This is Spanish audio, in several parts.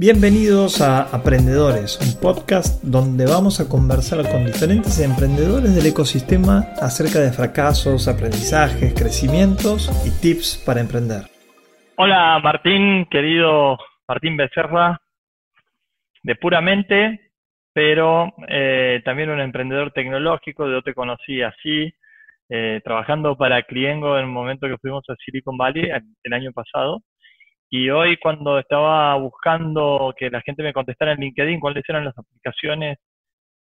Bienvenidos a Aprendedores, un podcast donde vamos a conversar con diferentes emprendedores del ecosistema acerca de fracasos, aprendizajes, crecimientos y tips para emprender. Hola Martín, querido Martín Becerra, de Puramente, pero eh, también un emprendedor tecnológico, yo te conocí así, eh, trabajando para Cliengo en el momento que fuimos a Silicon Valley el año pasado. Y hoy cuando estaba buscando que la gente me contestara en LinkedIn cuáles eran las aplicaciones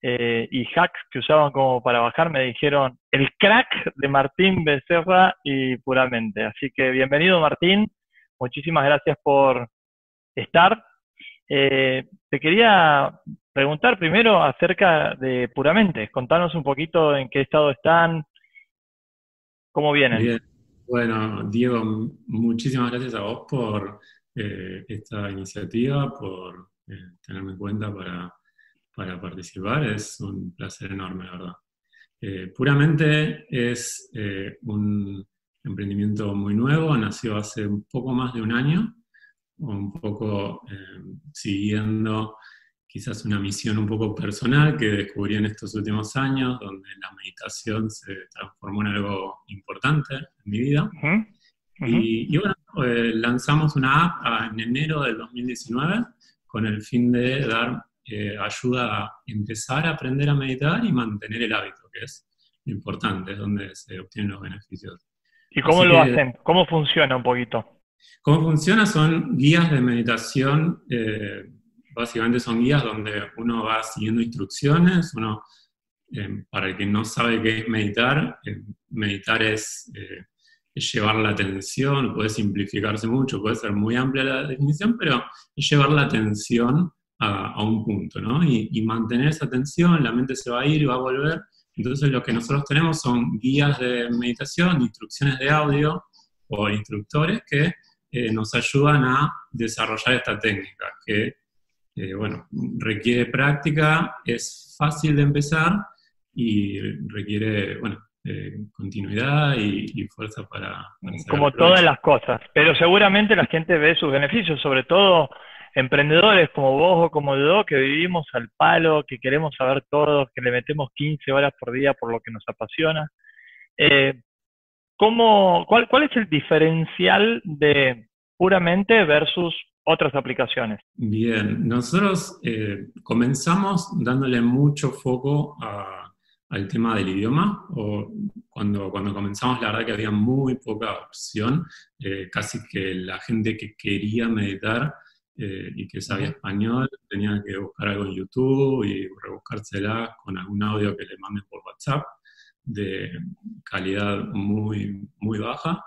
eh, y hacks que usaban como para bajar, me dijeron el crack de Martín Becerra y puramente. Así que bienvenido Martín, muchísimas gracias por estar. Eh, te quería preguntar primero acerca de puramente, contanos un poquito en qué estado están, cómo vienen. Bueno, Diego, muchísimas gracias a vos por eh, esta iniciativa, por eh, tenerme en cuenta para, participar. Es un placer enorme, la verdad. Eh, puramente es un emprendimiento muy nuevo, nació hace un poco más de un año, un poco siguiendo quizás una misión un poco personal que descubrí en estos últimos años, donde la meditación se transformó en algo importante en mi vida. Y, bueno, eh, lanzamos una app en enero del 2019 con el fin de dar eh, ayuda a empezar a aprender a meditar y mantener el hábito, que es lo importante, es donde se obtienen los beneficios. ¿Y cómo lo hacen? ¿Cómo funciona un poquito? ¿Cómo funciona? Son guías de meditación eh, básicamente son guías donde uno va siguiendo instrucciones, uno, eh, para el que no sabe qué es meditar, eh, meditar es, eh, es, llevar la atención, puede simplificarse mucho, puede ser muy amplia la definición, pero es llevar la atención a, a un punto, ¿no? Y, y, mantener esa atención, la mente se va a ir y va a volver. Entonces lo que nosotros tenemos son guías de meditación, instrucciones de audio o instructores que nos ayudan a desarrollar esta técnica, que eh, bueno, requiere práctica, es fácil de empezar y requiere, bueno, eh, continuidad y, fuerza para... Como todas las cosas, pero seguramente la gente ve sus beneficios, sobre todo emprendedores como vos o como yo, que vivimos al palo, que queremos saber todo, que le metemos 15 horas por día por lo que nos apasiona. Eh, ¿cómo, cuál, ¿Cuál es el diferencial de puramente versus otras aplicaciones? Bien, nosotros eh, comenzamos dándole mucho foco al tema del idioma, o cuando, cuando comenzamos la verdad que había muy poca opción, eh, casi que la gente que quería meditar eh, y que sabía español tenía que buscar algo en YouTube y rebuscársela con algún audio que le manden por WhatsApp de calidad muy, muy baja.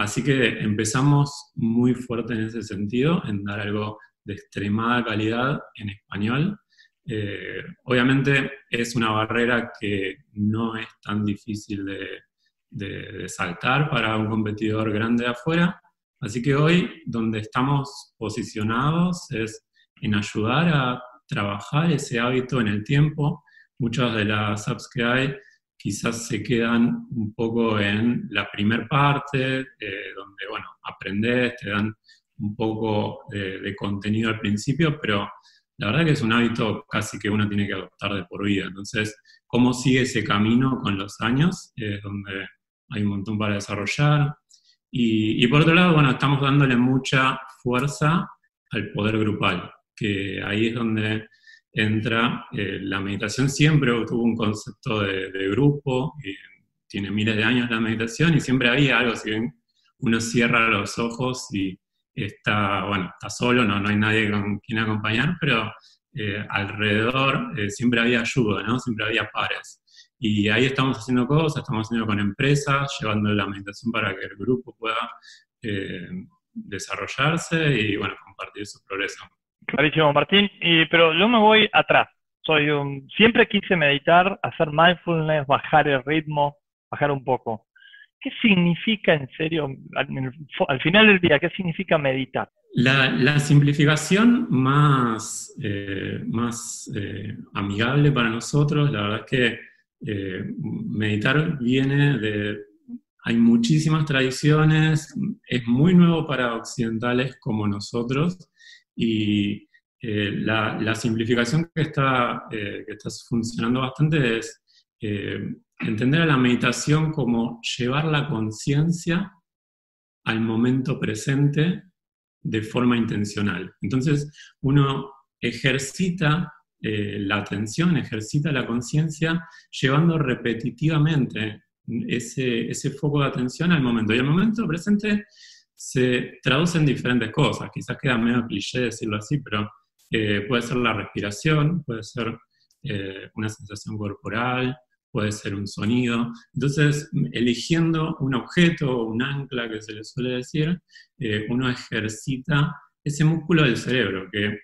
Así que empezamos muy fuerte en ese sentido, en dar algo de extremada calidad en español. Eh, obviamente es una barrera que no es tan difícil de, saltar para un competidor grande de afuera. Así que hoy donde estamos posicionados es en ayudar a trabajar ese hábito en el tiempo. Muchas de las apps que hay quizás se quedan un poco en la primer parte, eh, donde, bueno, aprendes, te dan un poco de, contenido al principio, pero la verdad que es un hábito casi que uno tiene que adoptar de por vida. Entonces, ¿cómo sigue ese camino con los años? Es donde hay un montón para desarrollar. Y, y por otro lado, bueno, estamos dándole mucha fuerza al poder grupal, que ahí es donde entra, eh, la meditación siempre tuvo un concepto de, grupo, y tiene miles de años la meditación y siempre había algo, si uno cierra los ojos y está, bueno, está solo, no, no hay nadie con quien acompañar, pero eh, alrededor eh, siempre había ayuda, ¿no? Siempre había pares. Y ahí estamos haciendo cosas, estamos haciendo con empresas, llevando la meditación para que el grupo pueda desarrollarse y, bueno, compartir su progreso. Clarísimo, Martín. Y, pero yo me voy atrás. Soy un, siempre quise meditar, hacer mindfulness, bajar el ritmo, bajar un poco. ¿Qué significa en serio, al, final del día, qué significa meditar? La, simplificación más, eh, más eh, amigable para nosotros, la verdad es que eh, meditar viene de... Hay muchísimas tradiciones, es muy nuevo para occidentales como nosotros, y, la, simplificación que está, que está funcionando bastante es entender a la meditación como llevar la conciencia al momento presente de forma intencional. Entonces, uno ejercita eh, la atención, ejercita la conciencia, llevando repetitivamente ese, ese foco de atención al momento. Y el momento presente se traduce en diferentes cosas. Quizás queda medio cliché decirlo así, pero eh, puede ser la respiración, puede ser eh, una sensación corporal, puede ser un sonido. Entonces, eligiendo un objeto o un ancla que se le suele decir, eh, uno ejercita ese músculo del cerebro, que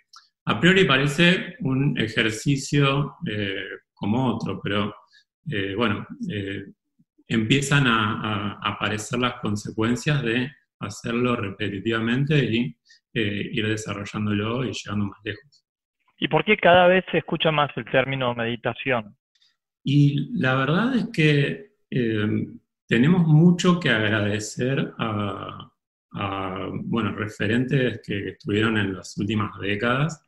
a priori parece un ejercicio como otro, pero bueno, empiezan a, aparecer las consecuencias de hacerlo repetitivamente y ir desarrollándolo y llegando más lejos. ¿Y por qué cada vez se escucha más el término meditación? Y la verdad es que eh, tenemos mucho que agradecer a, bueno, referentes que estuvieron en las últimas décadas.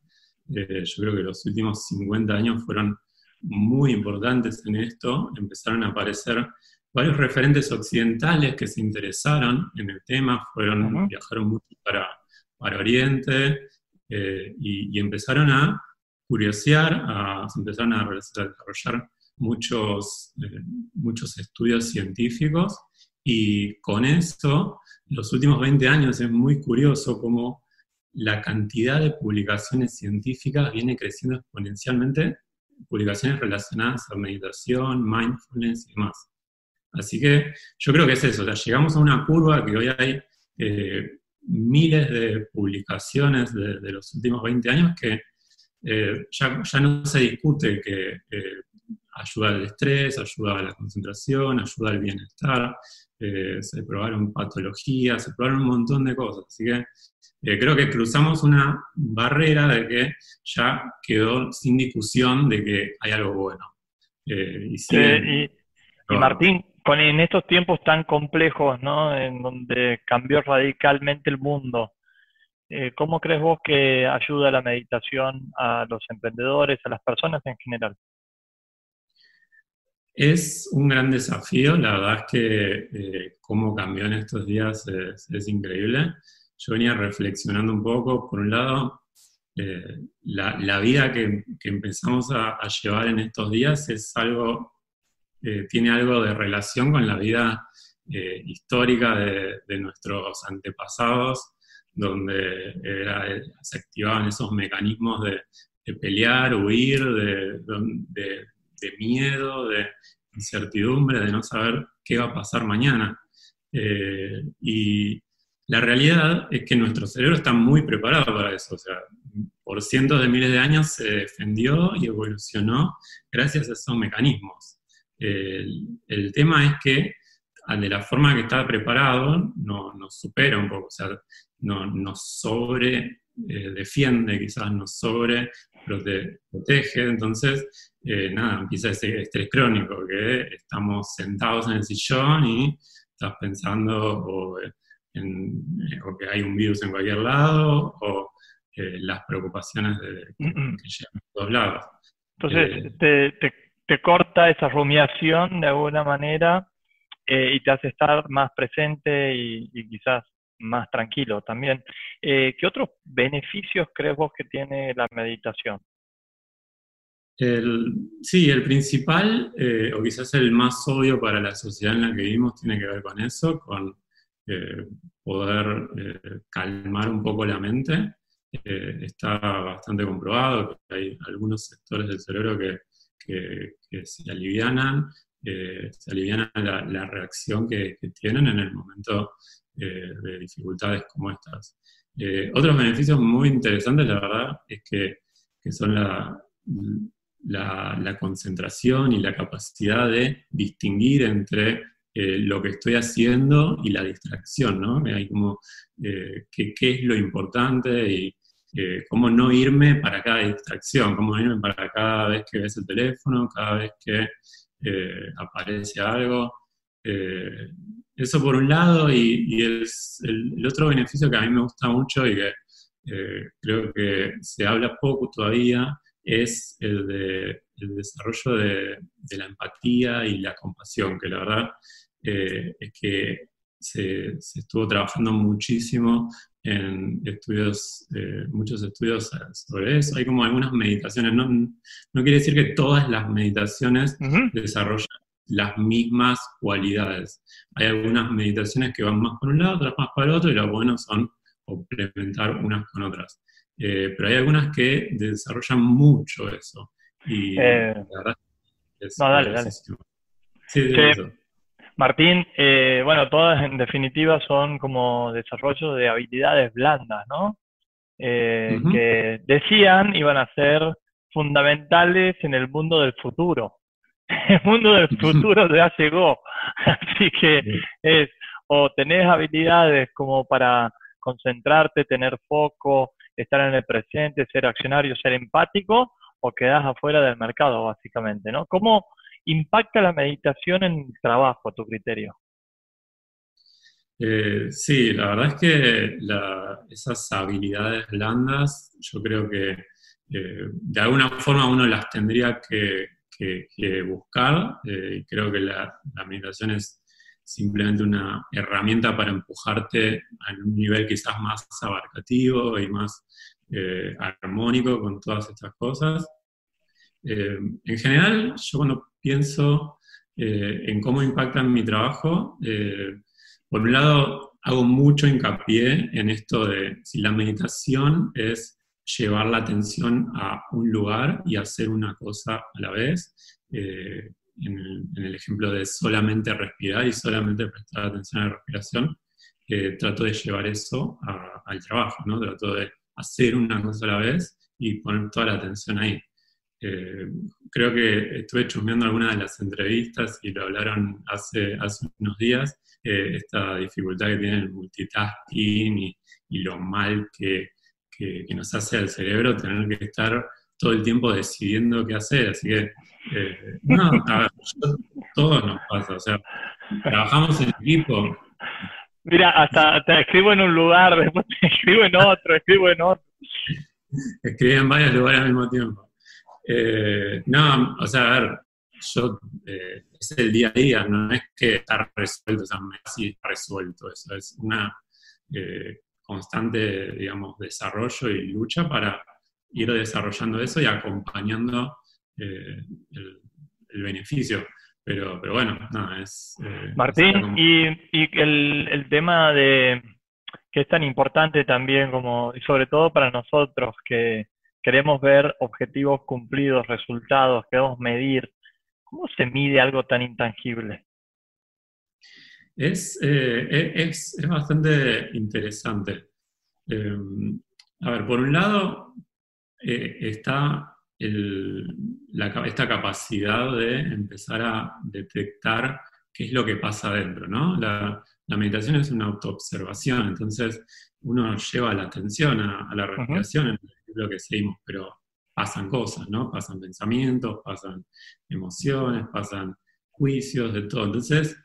Eh, yo creo que los últimos 50 años fueron muy importantes en esto. Empezaron a aparecer varios referentes occidentales que se interesaron en el tema, fueron, viajaron mucho para, para Oriente eh, y, y, empezaron a curiosear, a, se empezaron a desarrollar muchos, eh, muchos estudios científicos y con esto, los últimos 20 años es muy curioso cómo la cantidad de publicaciones científicas viene creciendo exponencialmente, publicaciones relacionadas a meditación, mindfulness y demás. Así que yo creo que es eso, llegamos a una curva que hoy hay eh, miles de publicaciones de, los últimos 20 años que eh, ya, ya, no se discute que ayuda al estrés, ayuda a la concentración, ayuda al bienestar, eh, se probaron patologías, se probaron un montón de cosas. Así que eh, creo que cruzamos una barrera de que ya quedó sin discusión de que hay algo bueno. Eh, y, Martín, con, en estos tiempos tan complejos, ¿no? en donde cambió radicalmente el mundo, ¿cómo crees vos que ayuda la meditación a los emprendedores, a las personas en general? Es un gran desafío, la verdad es que eh, cómo cambió en estos días es, increíble. Yo venía reflexionando un poco, por un lado, eh, la, vida que, empezamos a, llevar en estos días es algo, eh, tiene algo de relación con la vida histórica de, nuestros antepasados, donde se activaban esos mecanismos de, pelear, huir, de de miedo, de incertidumbre, de no saber qué va a pasar mañana. Eh, y la realidad es que nuestro cerebro está muy preparado para eso. O sea, por cientos de miles de años se defendió y evolucionó gracias a esos mecanismos. El, tema es que de la forma que está preparado no, nos supera un poco, o sea, no, nos sobre eh, defiende, quizás nos sobre protege. Entonces, eh, nada, empieza ese estrés crónico, que estamos sentados en el sillón y estás pensando o, en, que hay un virus en cualquier lado o eh, las preocupaciones de, que, llegan a todos lados. Entonces, te, te, corta esa rumiación de alguna manera y te hace estar más presente y, quizás más tranquilo también. Eh, ¿Qué otros beneficios crees vos que tiene la meditación? sí, el principal, eh, o quizás el más obvio para la sociedad en la que vivimos, tiene que ver con eso, con eh, poder calmar un poco la mente. está bastante comprobado que hay algunos sectores del cerebro que, se alivianan, se aliviana la, reacción que, que, tienen en el momento eh, de dificultades como estas. Eh, otros beneficios muy interesantes, la verdad, es que, son la, la, concentración y la capacidad de distinguir entre eh, lo que estoy haciendo y la distracción, ¿no? Hay como qué, es lo importante y cómo no irme para cada distracción, cómo irme para cada vez que ves el teléfono, cada vez que aparece algo. Eso por un lado, y, el, otro beneficio que a mí me gusta mucho y que eh, creo que se habla poco todavía es el, de, el desarrollo de, la empatía y la compasión, que la verdad eh, es que se, estuvo trabajando muchísimo en estudios, eh, muchos estudios sobre eso. Hay como algunas meditaciones, no, no quiere decir que todas las meditaciones desarrollan las mismas cualidades. Hay algunas meditaciones que van más por un lado, otras más para el otro, y lo bueno son complementar unas con otras. Eh, pero hay algunas que desarrollan mucho eso. Y eh, la verdad es no, dale, dale. Sí, Martín, eh, bueno, todas en definitiva son como desarrollo de habilidades blandas, ¿no? Que decían iban a ser fundamentales en el mundo del futuro. El mundo del futuro ya llegó, así que es o tenés habilidades como para concentrarte, tener foco, estar en el presente, ser accionario, ser empático, o quedas afuera del mercado, básicamente, ¿no? ¿Cómo impacta la meditación en el trabajo, a tu criterio? Eh, sí, la verdad es que esas habilidades blandas, yo creo que eh, de alguna forma uno las tendría que, buscar. Eh, y creo que la, la meditación es simplemente una herramienta para empujarte a un nivel quizás más abarcativo y más armónico con todas estas cosas. En general, yo cuando pienso eh, en cómo impactan mi trabajo, por un lado hago mucho hincapié en esto de si la meditación es llevar la atención a un lugar y hacer una cosa a la vez en el, ejemplo de solamente respirar y solamente prestar atención a la respiración, eh, trato de llevar eso al trabajo, ¿no? Trato de hacer una cosa a la vez y poner toda la atención ahí. Eh, creo que estuve chusmeando algunas de las entrevistas y lo hablaron hace, hace unos días, eh, esta dificultad que tiene el multitasking y, y lo mal que, que, que, nos hace al cerebro tener que estar todo el tiempo decidiendo qué hacer. Así que, eh, no, a ver, todos nos pasa. O sea, trabajamos en equipo. Mira, hasta te escribo en un lugar, después te escribo en otro, escribo en otro. Escribo en varios lugares al mismo tiempo. Eh, no, o sea, a ver, yo, eh, es el día a día, no es que está resuelto, o sea, así está resuelto, eso es una constante, digamos, desarrollo y lucha para ir desarrollando eso y acompañando eh, el, beneficio. Pero, pero bueno, nada, es... Eh, Martín, y, y el, el, tema de que es tan importante también como, y sobre todo para nosotros que queremos ver objetivos cumplidos, resultados, queremos medir, ¿cómo se mide algo tan intangible? Es, eh, es, es, bastante interesante. a ver, por un lado, eh, está esta capacidad de empezar a detectar qué es lo que pasa adentro, ¿no? La, meditación es una autoobservación, entonces uno lleva la atención a, la respiración, lo que seguimos, pero pasan cosas, ¿no? Pasan pensamientos, pasan emociones, pasan juicios, de todo. Entonces,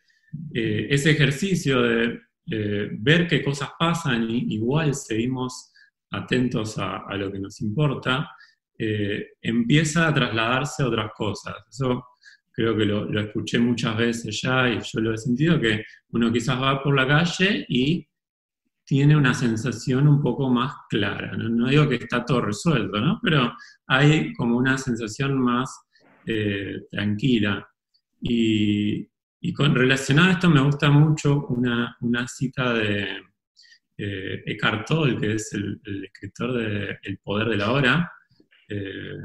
eh, ese ejercicio de ver qué cosas pasan y igual seguimos atentos a, lo que nos importa, eh, empieza a trasladarse a otras cosas. Eso creo que lo, escuché muchas veces ya y yo lo he sentido, que uno quizás va por la calle y tiene una sensación un poco más clara. No, digo que está todo resuelto, ¿no? pero hay como una sensación más eh, tranquila. Y, con relacionado a esto me gusta mucho una cita de, eh, Eckhart Tolle, que es el, escritor de El Poder de la Hora. Eh,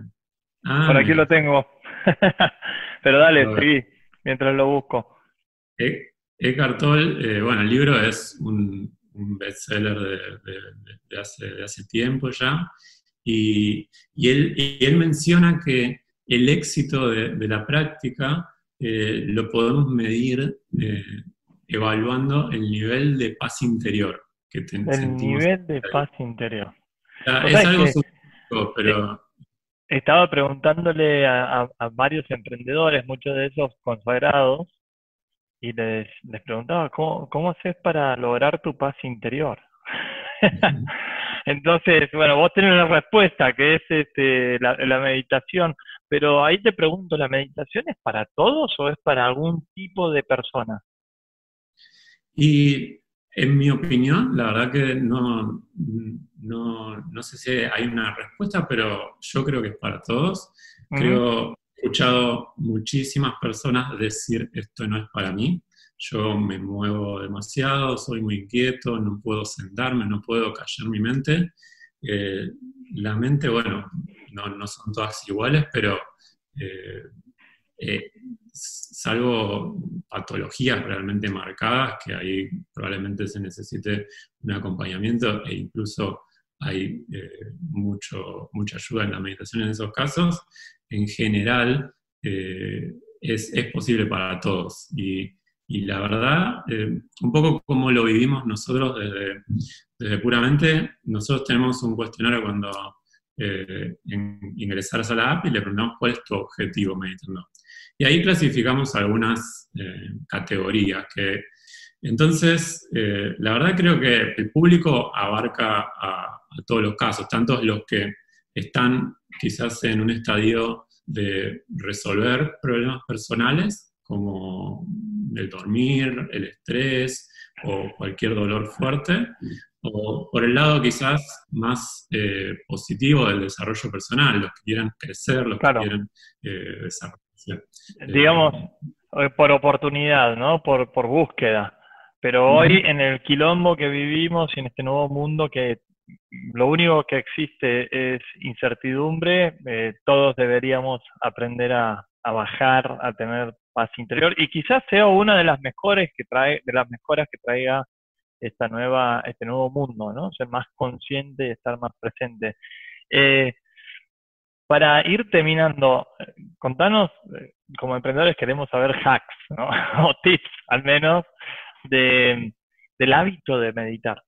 ah, Por aquí lo tengo. Pero dale, seguí, mientras lo busco. E, Eckhart Tolle, eh, bueno, el libro es un, bestseller de, hace, tiempo ya, y, él, menciona que el éxito de, la práctica lo podemos medir evaluando el nivel de paz interior el nivel de paz interior. es algo pero... Estaba preguntándole a, varios emprendedores, muchos de esos consagrados, y les, les preguntaba, ¿cómo, ¿cómo haces para lograr tu paz interior? Entonces, bueno, vos tenés una respuesta que es este, la, la meditación, pero ahí te pregunto, ¿la meditación es para todos o es para algún tipo de persona? Y en mi opinión, la verdad que no, no, sé si hay una respuesta, pero yo creo que es para todos. Creo, escuchado muchísimas personas decir esto no es para mí. Yo me muevo demasiado, soy muy inquieto, no puedo sentarme, no puedo callar mi mente. Eh, la mente, bueno, no, son todas iguales, pero eh, eh, salvo patologías realmente marcadas, que ahí probablemente se necesite un acompañamiento e incluso hay eh, mucho, mucha ayuda en la meditación en esos casos, en general eh, es, posible para todos. Y, la verdad, un poco como lo vivimos nosotros desde, desde puramente, nosotros tenemos un cuestionario cuando ingresas a la app y le preguntamos cuál es tu objetivo meditando. Y ahí clasificamos algunas eh, categorías que entonces, eh, la verdad creo que el público abarca a, todos los casos, tanto los que están quizás en un estadio de resolver problemas personales, como el dormir, el estrés o cualquier dolor fuerte, o por el lado quizás más eh, positivo del desarrollo personal, los que quieran crecer, los que quieran desarrollar Digamos, eh, por oportunidad, ¿no? Por, por búsqueda. Pero hoy en el quilombo que vivimos y en este nuevo mundo que lo único que existe es incertidumbre, eh, todos deberíamos aprender a, bajar, a tener paz interior y quizás sea una de las mejores que trae, de las mejoras que traiga esta nueva, este nuevo mundo, ¿no? Ser más consciente y estar más presente. Eh, para ir terminando, contanos, eh, como emprendedores queremos saber hacks, ¿no? o tips al menos, de, del hábito de meditar.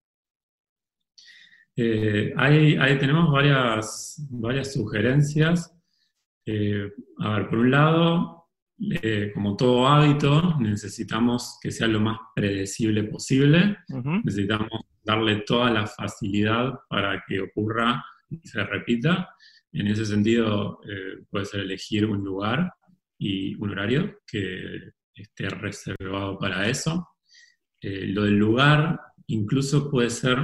Eh, hay, tenemos varias, varias sugerencias. Eh, a ver, por un lado, como todo hábito, necesitamos que sea lo más predecible posible. Necesitamos darle toda la facilidad para que ocurra y se repita. En ese sentido, eh, puede ser elegir un lugar y un horario que esté reservado para eso. Eh, lo del lugar incluso puede ser,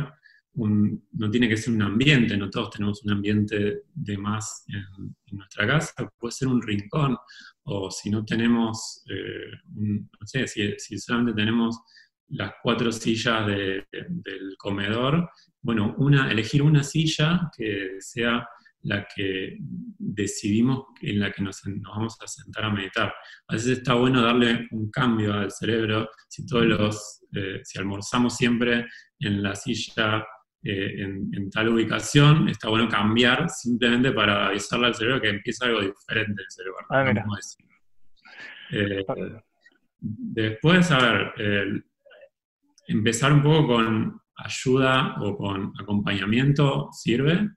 no tiene que ser un ambiente, no todos tenemos un ambiente de más en, nuestra casa, puede ser un rincón, o si no tenemos, eh, no sé, si, si, solamente tenemos las cuatro sillas del comedor, bueno, una, elegir una silla que sea la que decidimos en la que nos, vamos a sentar a meditar. A veces está bueno darle un cambio al cerebro. Si todos los, eh, si almorzamos siempre en la silla eh, en, tal ubicación, está bueno cambiar simplemente para avisarle al cerebro que empieza algo diferente el cerebro. Ah, eh, después, a ver, empezar un poco con ayuda o con acompañamiento sirve.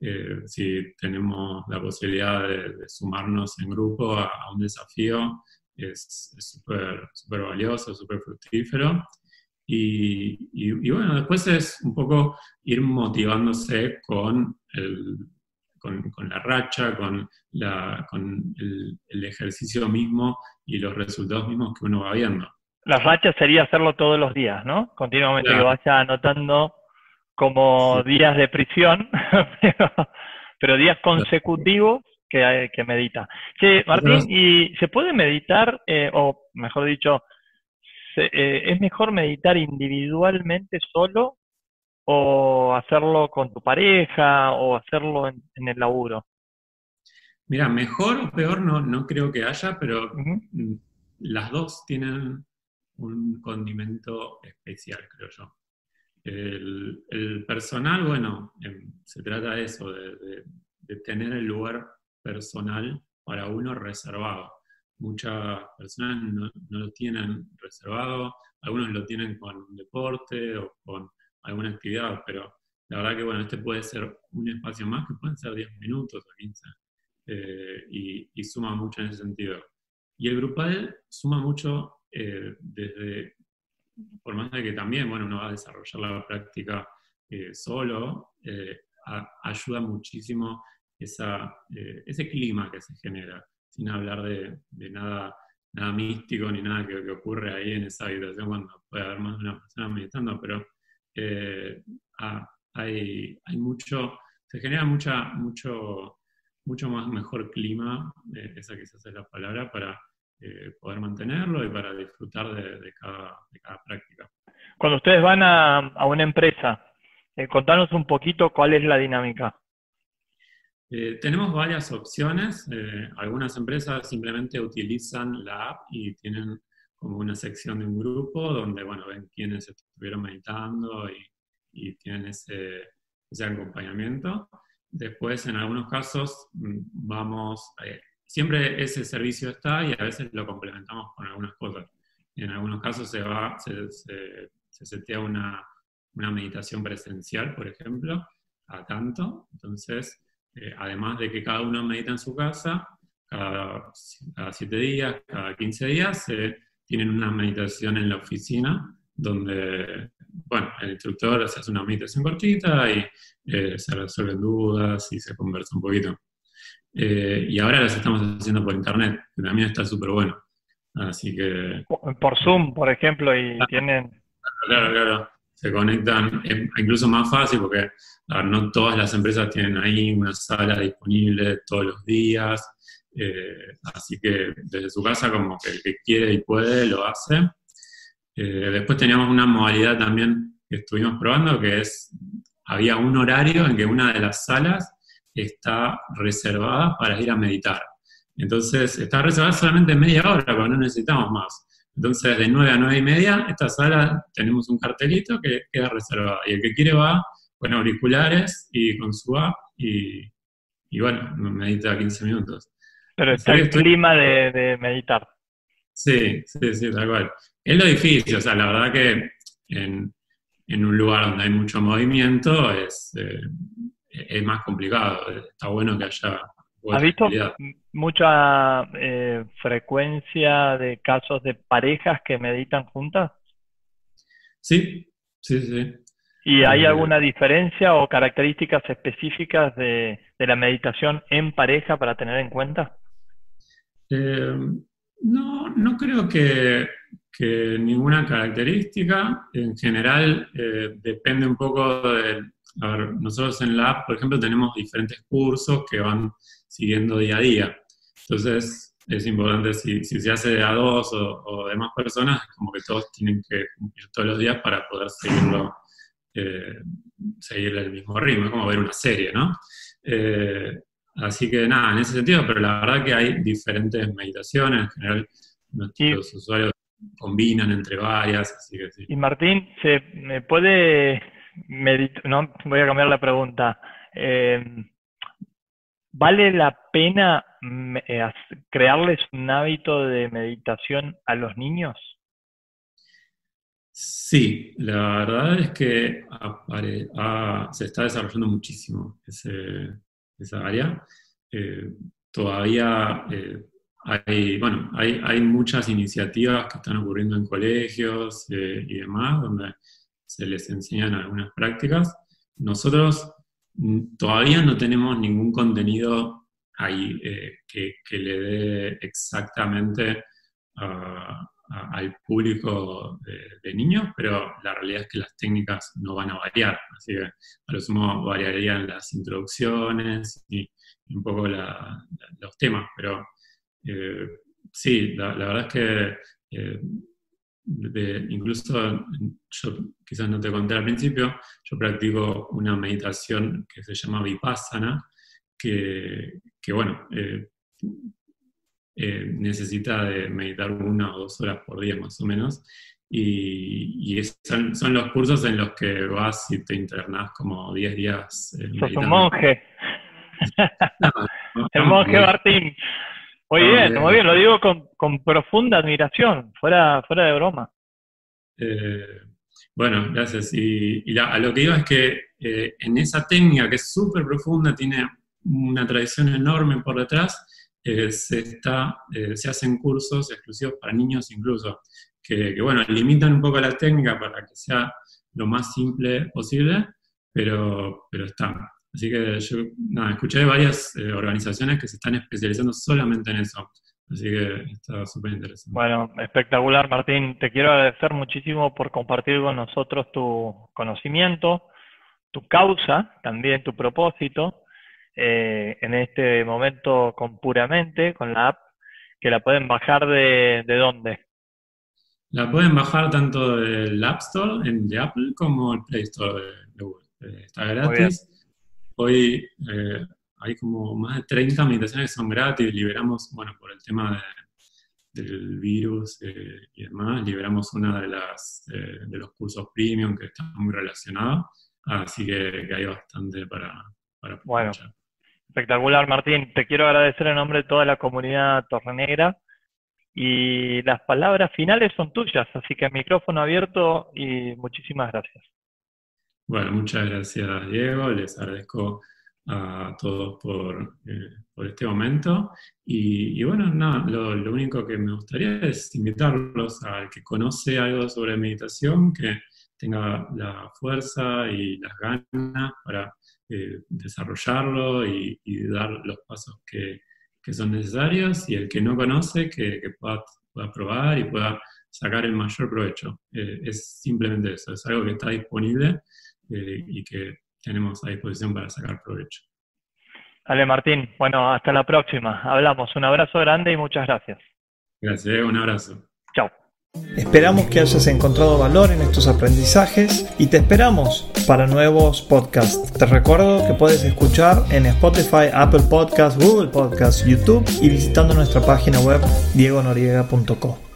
Eh, si tenemos la posibilidad de, sumarnos en grupo a, un desafío, es súper super valioso, súper fructífero. Y, bueno, después es un poco ir motivándose con, el, con, la racha, con, la, con el, ejercicio mismo y los resultados mismos que uno va viendo. La racha sería hacerlo todos los días, ¿no? Continuamente que vaya anotando como días de prisión, pero, días consecutivos que, que medita. Sí, Martín, ¿y se puede meditar, eh, o mejor dicho, eh, es mejor meditar individualmente solo o hacerlo con tu pareja o hacerlo en, el laburo? Mira, mejor o peor no, no creo que haya, pero mm, las dos tienen un condimento especial, creo yo. El, personal, bueno, em, se trata de eso, de, tener el lugar personal para uno reservado. Muchas personas no, lo tienen reservado, algunos lo tienen con un deporte o con alguna actividad, pero la verdad que, bueno, este puede ser un espacio más que pueden ser 10 minutos o 15, eh, y, suma mucho en ese sentido. Y el grupal suma mucho eh, desde por más de que también, bueno, uno va a desarrollar la práctica solo, ayuda muchísimo esa, ese clima que se genera, sin hablar de, nada, nada místico ni nada que, ocurre ahí en esa habitación cuando puede haber más de una persona meditando, pero hay, hay mucho, se genera mucha, mucho, mucho más mejor clima, esa quizás es la palabra, para eh, poder mantenerlo y para disfrutar de, cada, práctica. Cuando ustedes van a, una empresa, eh, contanos un poquito cuál es la dinámica. Eh, tenemos varias opciones. algunas empresas simplemente utilizan la app y tienen como una sección de un grupo donde, bueno, ven quiénes estuvieron meditando y, y tienen ese, ese, acompañamiento. Después, en algunos casos, mm, vamos, siempre ese servicio está y a veces lo complementamos con algunas cosas. En algunos casos se va, se, se, setea una, una, meditación presencial, por ejemplo, a tanto. Entonces, eh, además de que cada uno medita en su casa, cada, cada siete días, cada 15 días, se tienen una meditación en la oficina donde, bueno, el instructor hace una meditación cortita y eh, se resuelven dudas y se conversa un poquito. Eh, y ahora las estamos haciendo por internet, que también está súper bueno. Así que... Por Zoom, por ejemplo, y tienen... Claro, claro. Se conectan, es incluso más fácil porque no todas las empresas tienen ahí una sala disponible todos los días. Eh, así que desde su casa como que el que quiere y puede lo hace. Eh, después teníamos una modalidad también que estuvimos probando que es, había un horario en que una de las salas está reservada para ir a meditar. Entonces, está reservada solamente media hora, porque no necesitamos más. Entonces, de 9 a 9 y media, esta sala tenemos un cartelito que queda reservada. Y el que quiere va con auriculares y con su app y, y bueno, medita 15 minutos. Pero está el clima de, meditar. Sí, sí, sí, tal cual. Es lo difícil, o sea, la verdad que en, en un lugar donde hay mucho movimiento es, eh, es más complicado. Está bueno que haya... ¿Has visto mucha eh, frecuencia de casos de parejas que meditan juntas? Sí, sí, sí. ¿Y hay eh, alguna diferencia o características específicas de, la meditación en pareja para tener en cuenta? Eh, no, no creo que, ninguna característica. En general, depende un poco de, a ver, nosotros en la app, por ejemplo, tenemos diferentes cursos que van siguiendo día a día. Entonces, es importante si, se hace a dos o, de más personas, como que todos tienen que cumplir todos los días para poder seguirlo, eh, seguir el mismo ritmo, es como ver una serie, ¿no? Eh, así que nada, en ese sentido, pero la verdad que hay diferentes meditaciones, en general nuestros usuarios combinan entre varias, así que sí. Y Martín, ¿se me puede no, voy a cambiar la pregunta. Eh, ¿Vale la pena mm, eh, crearles un hábito de meditación a los niños? Sí, la verdad es que se está desarrollando muchísimo esa área. Eh, todavía hay, bueno, hay, muchas iniciativas que están ocurriendo en colegios y demás, donde se les enseñan algunas prácticas. Nosotros mm, todavía no tenemos ningún contenido ahí eh, que, le dé exactamente al público de, niños, pero la realidad es que las técnicas no van a variar, así que a lo sumo variarían las introducciones y, un poco los temas, pero eh, sí, la, verdad es que eh, incluso yo quizás no te conté al principio, yo practico una meditación que se llama Vipassana, que, bueno, eh, eh, necesita de meditar una o dos horas por día más o menos, y, son, los cursos en los que vas y te internas como 10 días. Eh, Sos un monje. El monje Martín. Muy bien, muy bien, lo digo con, profunda admiración, fuera, fuera de broma. Eh, bueno, gracias. Y, a lo que iba es que eh, en esa técnica que es súper profunda, tiene una tradición enorme por detrás, eh, se, está, se hacen cursos exclusivos para niños incluso, que, que, bueno, limitan un poco la técnica para que sea lo más simple posible, pero, pero está. Así que yo, nada, escuché de varias eh, organizaciones que se están especializando solamente en eso. Así que está súper interesante. Bueno, espectacular, Martín. Te quiero agradecer muchísimo por compartir con nosotros tu conocimiento, tu causa, también tu propósito, eh, en este momento con Puramente, con la app, que la pueden bajar de, de dónde. La pueden bajar tanto del App Store en, de Apple como el Play Store de, Google. Eh, está gratis. Hoy eh, hay como más de 30 meditaciones que son gratis. Liberamos, bueno, por el tema del virus eh, y demás, liberamos una de las de los cursos premium que está muy relacionado. Así que, hay bastante para, para bueno, espectacular, Martín. Te quiero agradecer en nombre de toda la comunidad torrenegra y las palabras finales son tuyas, así que micrófono abierto y muchísimas gracias. Bueno, muchas gracias Diego, les agradezco a todos por, eh, este momento. Y, bueno, nada, lo, único que me gustaría es invitarlos al que conoce algo sobre meditación, que tenga la fuerza y las ganas para eh, desarrollarlo y, y, dar los pasos que, que son necesarios. Y el que no conoce que, pueda, probar y pueda sacar el mayor provecho. Eh, es simplemente eso, es algo que está disponible eh, y que tenemos a disposición para sacar provecho. Dale Martín, bueno, hasta la próxima. Hablamos, un abrazo grande y muchas gracias. Gracias, un abrazo. Chao. Esperamos que hayas encontrado valor en estos aprendizajes y te esperamos para nuevos podcasts. Te recuerdo que puedes escuchar en Spotify, Apple Podcasts, Google Podcasts, YouTube y visitando nuestra página web diegonoriega.com.